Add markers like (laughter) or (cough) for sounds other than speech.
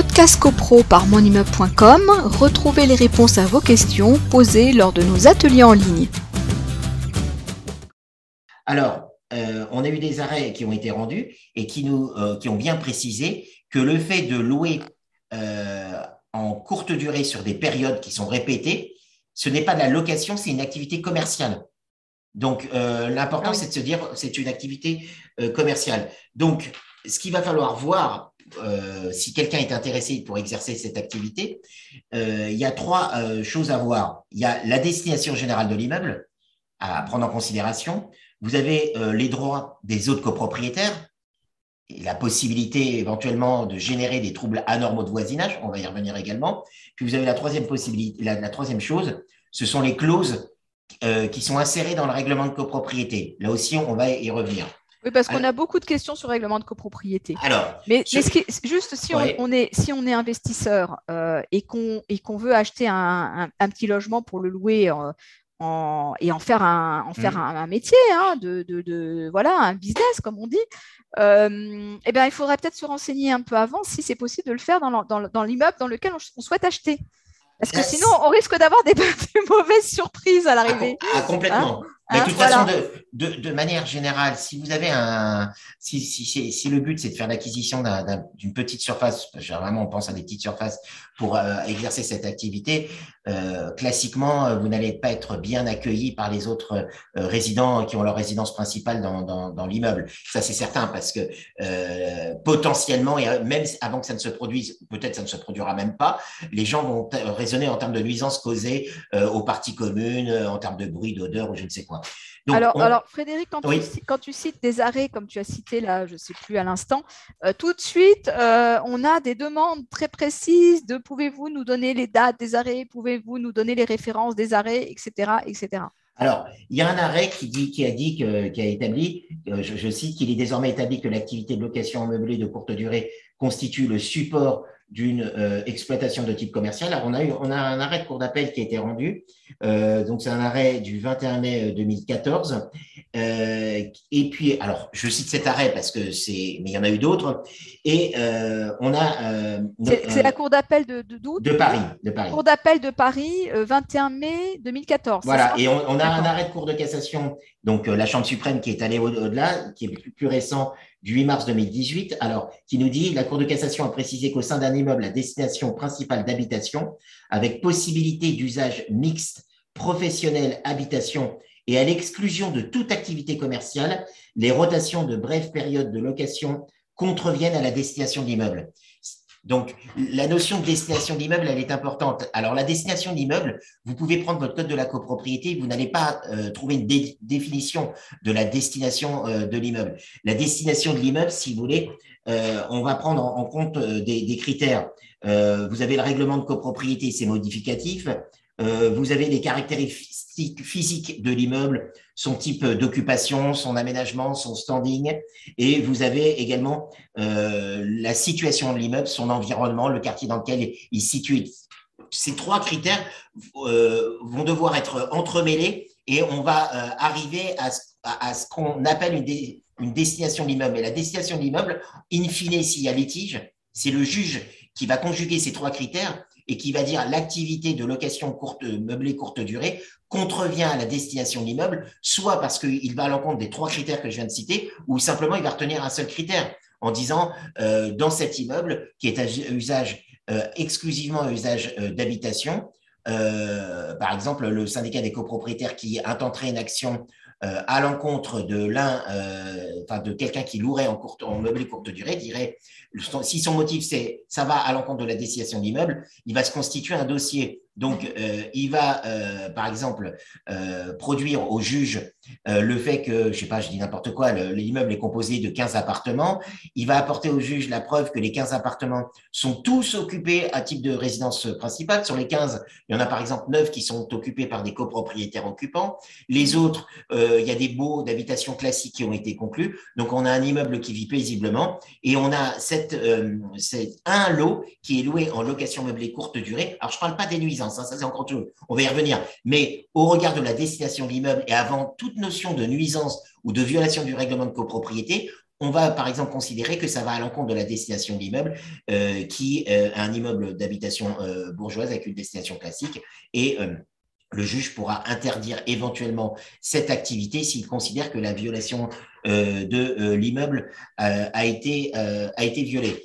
podcast copro par monimmeuble.com, retrouvez les réponses à vos questions posées lors de nos ateliers en ligne. Alors, euh, on a eu des arrêts qui ont été rendus et qui, nous, euh, qui ont bien précisé que le fait de louer euh, en courte durée sur des périodes qui sont répétées, ce n'est pas de la location, c'est une activité commerciale. Donc, l'important, ah c'est de se dire, c'est une activité commerciale. Donc, ce qu'il va falloir voir, si quelqu'un est intéressé pour exercer cette activité, il y a trois choses à voir. Il y a la destination générale de l'immeuble à prendre en considération. Vous avez euh, les droits des autres copropriétaires et la possibilité éventuellement de générer des troubles anormaux de voisinage. On va y revenir également. Puis vous avez la troisième possibilité, la, troisième chose, ce sont les clauses euh, qui sont insérées dans le règlement de copropriété. Là aussi, on va y revenir. Oui, parce qu'on a beaucoup de questions sur le règlement de copropriété. Alors, mais, juste si on, est si on est investisseur euh, et qu'on veut acheter un, petit logement pour le louer et en faire un, en faire mmh. un, métier, hein, de, de, voilà, un business, comme on dit, euh, eh bien, il faudrait peut-être se renseigner un peu avant si c'est possible de le faire dans, l'immeuble dans lequel on, souhaite acheter. Parce que sinon, on risque d'avoir des, (laughs) mauvaises surprises à l'arrivée. Ah, ah complètement. Hein mais de toute façon, de, de, manière générale, si vous avez un, si, si, si le but c'est de faire l'acquisition d'une petite surface, généralement on pense à des petites surfaces pour euh, exercer cette activité, euh, classiquement euh, vous n'allez pas être bien accueilli par les autres euh, résidents qui ont leur résidence principale dans, dans, dans l'immeuble. Ça c'est certain parce que potentiellement et même avant que ça ne se produise, peut-être ça ne se produira même pas, les gens vont raisonner en termes de nuisances causées aux parties communes, en termes de bruit, d'odeur ou je ne sais quoi alors, alors, Frédéric, quand, tu, cites des arrêts, comme tu as cité là, je ne sais plus à l'instant, euh, tout de suite, euh, on a des demandes très précises de pouvez-vous nous donner les dates des arrêts, pouvez-vous nous donner les références des arrêts, etc. etc. Alors, il y a un arrêt qui, dit, qui a dit, qui a établi, euh, je, cite, qu'il est désormais établi que l'activité de location meublée de courte durée constitue le support d'une exploitation de type commercial. Alors, on a, eu, on a un arrêt de cour d'appel qui a été rendu euh, donc, c'est un arrêt du 21 mai 2014. Euh, et puis, alors, je cite cet arrêt parce que c'est, mais il y en a eu d'autres. Et euh, on a. c'est la Cour d'appel de, de, de Paris. De Paris. Cour d'appel de Paris, 21 mai 2014. Voilà. Et on, a un arrêt de Cour de cassation, donc la Chambre suprême qui est allée au-delà, qui est plus, plus récent, du 8 mars 2018, alors qui nous dit la Cour de cassation a précisé qu'au sein d'un immeuble à destination principale d'habitation, avec possibilité d'usage mixte professionnel, habitation et à l'exclusion de toute activité commerciale, les rotations de brèves périodes de location contreviennent à la destination de l'immeuble. Donc, la notion de destination de l'immeuble, elle est importante. Alors, la destination de l'immeuble, vous pouvez prendre votre code de la copropriété, vous n'allez pas euh, trouver une définition de la destination euh, de l'immeuble. La destination de l'immeuble, si vous voulez, euh, on va prendre en, compte des, critères. vous avez le règlement de copropriété, c'est modificatif. Euh, vous avez les caractéristiques physiques de l'immeuble, son type d'occupation, son aménagement, son standing, et vous avez également euh, la situation de l'immeuble, son environnement, le quartier dans lequel il est situé. Ces trois critères euh, vont devoir être entremêlés et on va arriver à, ce qu'on appelle une, une destination de l'immeuble. Et la destination de l'immeuble, in fine, s'il y a litige, c'est le juge qui va conjuguer ces trois critères et qui va dire l'activité de location courte, meublée courte durée contrevient à la destination de l'immeuble, soit parce qu'il va à l'encontre des trois critères que je viens de citer, ou simplement il va retenir un seul critère en disant euh, dans cet immeuble qui est à usage euh, exclusivement à usage euh, d'habitation, par exemple le syndicat des copropriétaires qui intenterait une action euh, à l'encontre de l'un, euh, enfin de quelqu'un qui louerait en, courte, en meublé courte durée, dirait, si son motif c'est ça va à l'encontre de la destination d'immeuble, il va se constituer un dossier donc, euh, il va, euh, par exemple, euh, produire au juge le fait que, je sais pas, je dis n'importe quoi, l'immeuble est composé de 15 appartements. Il va apporter au juge la preuve que les 15 appartements sont tous occupés à type de résidence principale. Sur les 15, il y en a par exemple 9 qui sont occupés par des copropriétaires occupants. Les autres, il y a des baux d'habitation classiques qui ont été conclus. Donc, on a un immeuble qui vit paisiblement et on a un lot qui est loué en location meublée courte durée. Alors, je parle pas des nuisances ça, c'est encore tout. On va y revenir. Mais au regard de la destination de l'immeuble et avant toute notion de nuisance ou de violation du règlement de copropriété, on va par exemple considérer que ça va à l'encontre de la destination de l'immeuble, qui est un immeuble d'habitation bourgeoise avec une destination classique, et le juge pourra interdire éventuellement cette activité s'il considère que la violation de l'immeuble a, été, a été violée.